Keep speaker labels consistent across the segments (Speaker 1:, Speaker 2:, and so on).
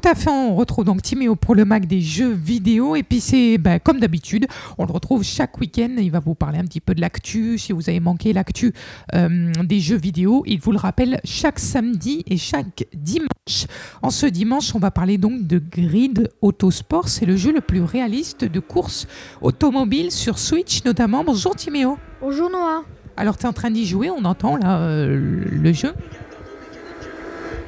Speaker 1: Tout à fait, on retrouve donc Timéo pour le Mac des jeux vidéo. Et puis c'est ben, comme d'habitude, on le retrouve chaque week-end. Il va vous parler un petit peu de l'actu. Si vous avez manqué l'actu euh, des jeux vidéo, il vous le rappelle chaque samedi et chaque dimanche. En ce dimanche, on va parler donc de Grid Autosport. C'est le jeu le plus réaliste de course automobile sur Switch notamment. Bonjour Timéo.
Speaker 2: Bonjour Noah.
Speaker 1: Alors tu es en train d'y jouer, on entend là euh, le jeu.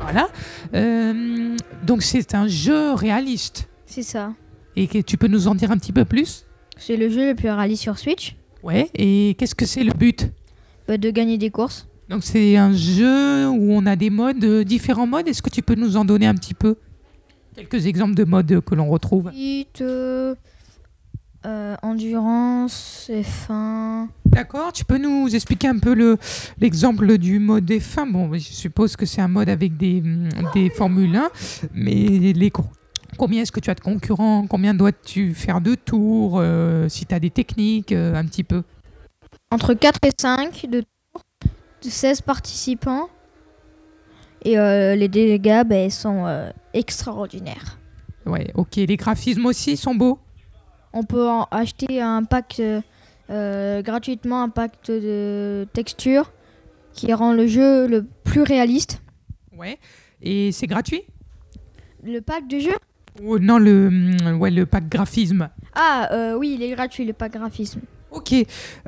Speaker 1: Voilà. Euh, donc c'est un jeu réaliste.
Speaker 2: C'est ça.
Speaker 1: Et que tu peux nous en dire un petit peu plus?
Speaker 2: C'est le jeu le plus réaliste sur Switch.
Speaker 1: Ouais. Et qu'est-ce que c'est le but?
Speaker 2: Bah, de gagner des courses.
Speaker 1: Donc c'est un jeu où on a des modes, euh, différents modes. Est-ce que tu peux nous en donner un petit peu? Quelques exemples de modes que l'on retrouve.
Speaker 2: Euh, euh, endurance, F1.
Speaker 1: D'accord, tu peux nous expliquer un peu le- l'exemple du mode F1 Bon, je suppose que c'est un mode avec des, hum, des Formule 1, mais les, co- combien est-ce que tu as de concurrents? Combien dois-tu faire de tours euh, Si tu as des techniques, euh, un petit peu?
Speaker 2: Entre 4 et 5 de tours, de 16 participants. Et les dégâts bah, sont extraordinaires.
Speaker 1: Ouais, ok. Les graphismes aussi sont beaux?
Speaker 2: On peut en acheter un pack euh, euh, gratuitement, un pack de texture qui rend le jeu le plus réaliste.
Speaker 1: Ouais. Et c'est gratuit?
Speaker 2: Le pack de jeu?
Speaker 1: Ou non, le, hum, ouais, le pack graphisme
Speaker 2: Ah euh, oui, il est gratuit le pack graphisme.
Speaker 1: Ok.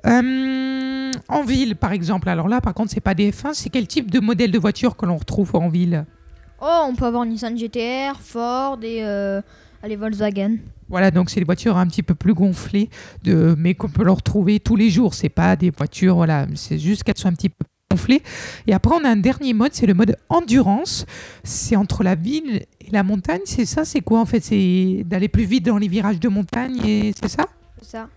Speaker 1: Euh, en ville, par exemple. Alors là, par contre, c'est pas des F1. C'est quel type de modèle de voiture que l'on retrouve en ville?
Speaker 2: Oh, on peut avoir Nissan GTR, Ford et euh, allez, Volkswagen.
Speaker 1: Voilà, donc c'est des voitures un petit peu plus gonflées, de, mais qu'on peut leur retrouver tous les jours. C'est pas des voitures, voilà, c'est juste qu'elles sont un petit peu gonflées. Et après, on a un dernier mode, c'est le mode endurance. C'est entre la ville et la montagne, c'est ça C'est quoi en fait? C'est d'aller plus vite dans les virages de montagne, et c'est ça?
Speaker 2: C'est ça.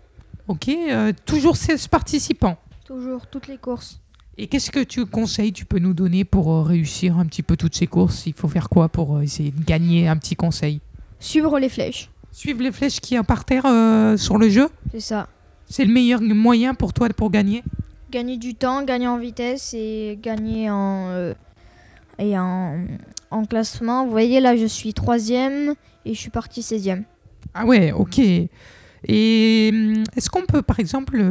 Speaker 1: Ok, euh, toujours 16 participants?
Speaker 2: Toujours, toutes les courses.
Speaker 1: Et qu'est-ce que tu conseilles, tu peux nous donner pour euh, réussir un petit peu toutes ces courses? Il faut faire quoi pour euh, essayer de gagner un petit conseil?
Speaker 2: Suivre les flèches.
Speaker 1: Suivre les flèches qui sont par terre euh, sur le jeu
Speaker 2: C'est ça.
Speaker 1: C'est le meilleur moyen pour toi pour gagner
Speaker 2: Gagner du temps, gagner en vitesse et gagner en, euh, et en, en classement. Vous voyez, là, je suis troisième et je suis parti 16e.
Speaker 1: Ah ouais, ok. Et hum, est-ce qu'on peut, par exemple,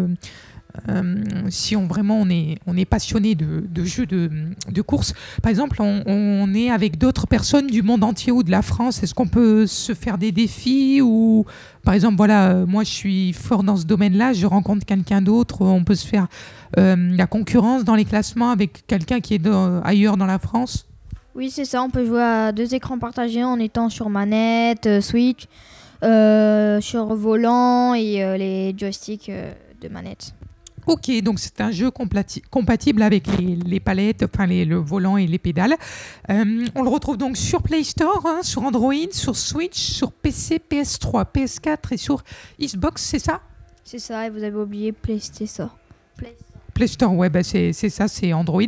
Speaker 1: euh, si on vraiment on est, on est passionné de, jeux de, de course, par exemple, on, est avec d'autres personnes du monde entier ou de la France, est-ce qu'on peut se faire des défis ou, par exemple, voilà, euh, moi je suis fort dans ce domaine-là, je rencontre quelqu'un d'autre, on peut se faire euh, la concurrence dans les classements avec quelqu'un qui est ailleurs dans la France.
Speaker 2: Oui, c'est ça. On peut jouer à deux écrans partagés en étant sur manette, Switch, sur volant et les joysticks de manette.
Speaker 1: Ok, donc c'est un jeu compatible avec les, les palettes, enfin les- le volant et les pédales. Euh, on le retrouve donc sur Play Store, hein, sur Android, sur Switch, sur PC, PS3, PS4 et sur Xbox, c'est ça?
Speaker 2: C'est ça, et vous avez oublié PlayStation. Play-
Speaker 1: Play Store, ouais, bah c'est ça, c'est Android.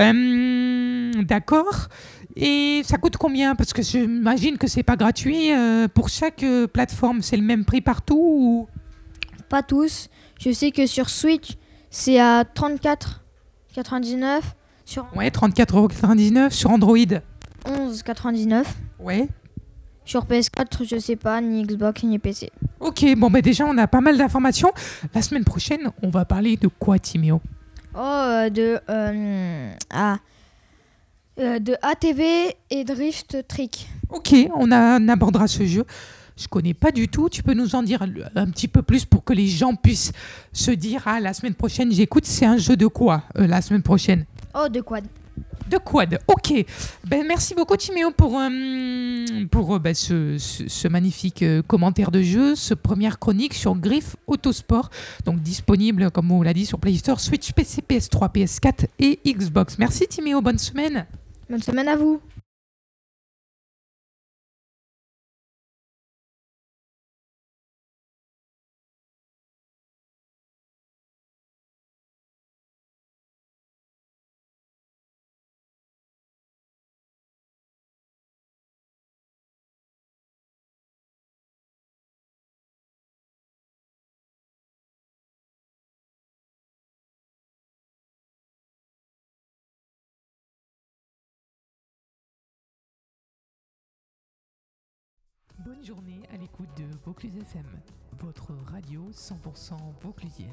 Speaker 1: Euh, D'accord. Et ça coûte combien? Parce que j'imagine que c'est pas gratuit euh, pour chaque plateforme. C'est le même prix partout ou...
Speaker 2: Pas tous. Je sais que sur Switch, c'est à 34,99. Sur
Speaker 1: Ouais, 34,99€ sur Android.
Speaker 2: 11,99.
Speaker 1: Ouais.
Speaker 2: Sur PS4, je sais pas, ni Xbox, ni PC.
Speaker 1: Ok, bon, bah déjà, on a pas mal d'informations. La semaine prochaine, on va parler de quoi, Timéo?
Speaker 2: Oh, euh, de. euh, ah. Euh, de ATV et Drift Trick.
Speaker 1: Ok, on, a- on abordera ce jeu. Je connais pas du tout. Tu peux nous en dire un petit peu plus pour que les gens puissent se dire Ah, la semaine prochaine, j'écoute. C'est un jeu de quoi euh, la semaine prochaine?
Speaker 2: Oh, de quad.
Speaker 1: De quad. Ok. Ben, merci beaucoup, Timéo, pour, euh, pour euh, ben, ce, ce- ce magnifique commentaire de jeu, ce première chronique sur Griff Autosport. Donc disponible, comme on l'a dit, sur Play Store, Switch, PC, PS3, PS4 et Xbox. Merci, Timéo. Bonne semaine.
Speaker 2: Bonne semaine à vous.
Speaker 1: Bonne journée à l'écoute de Vaucluse FM, votre radio 100% vauclusienne.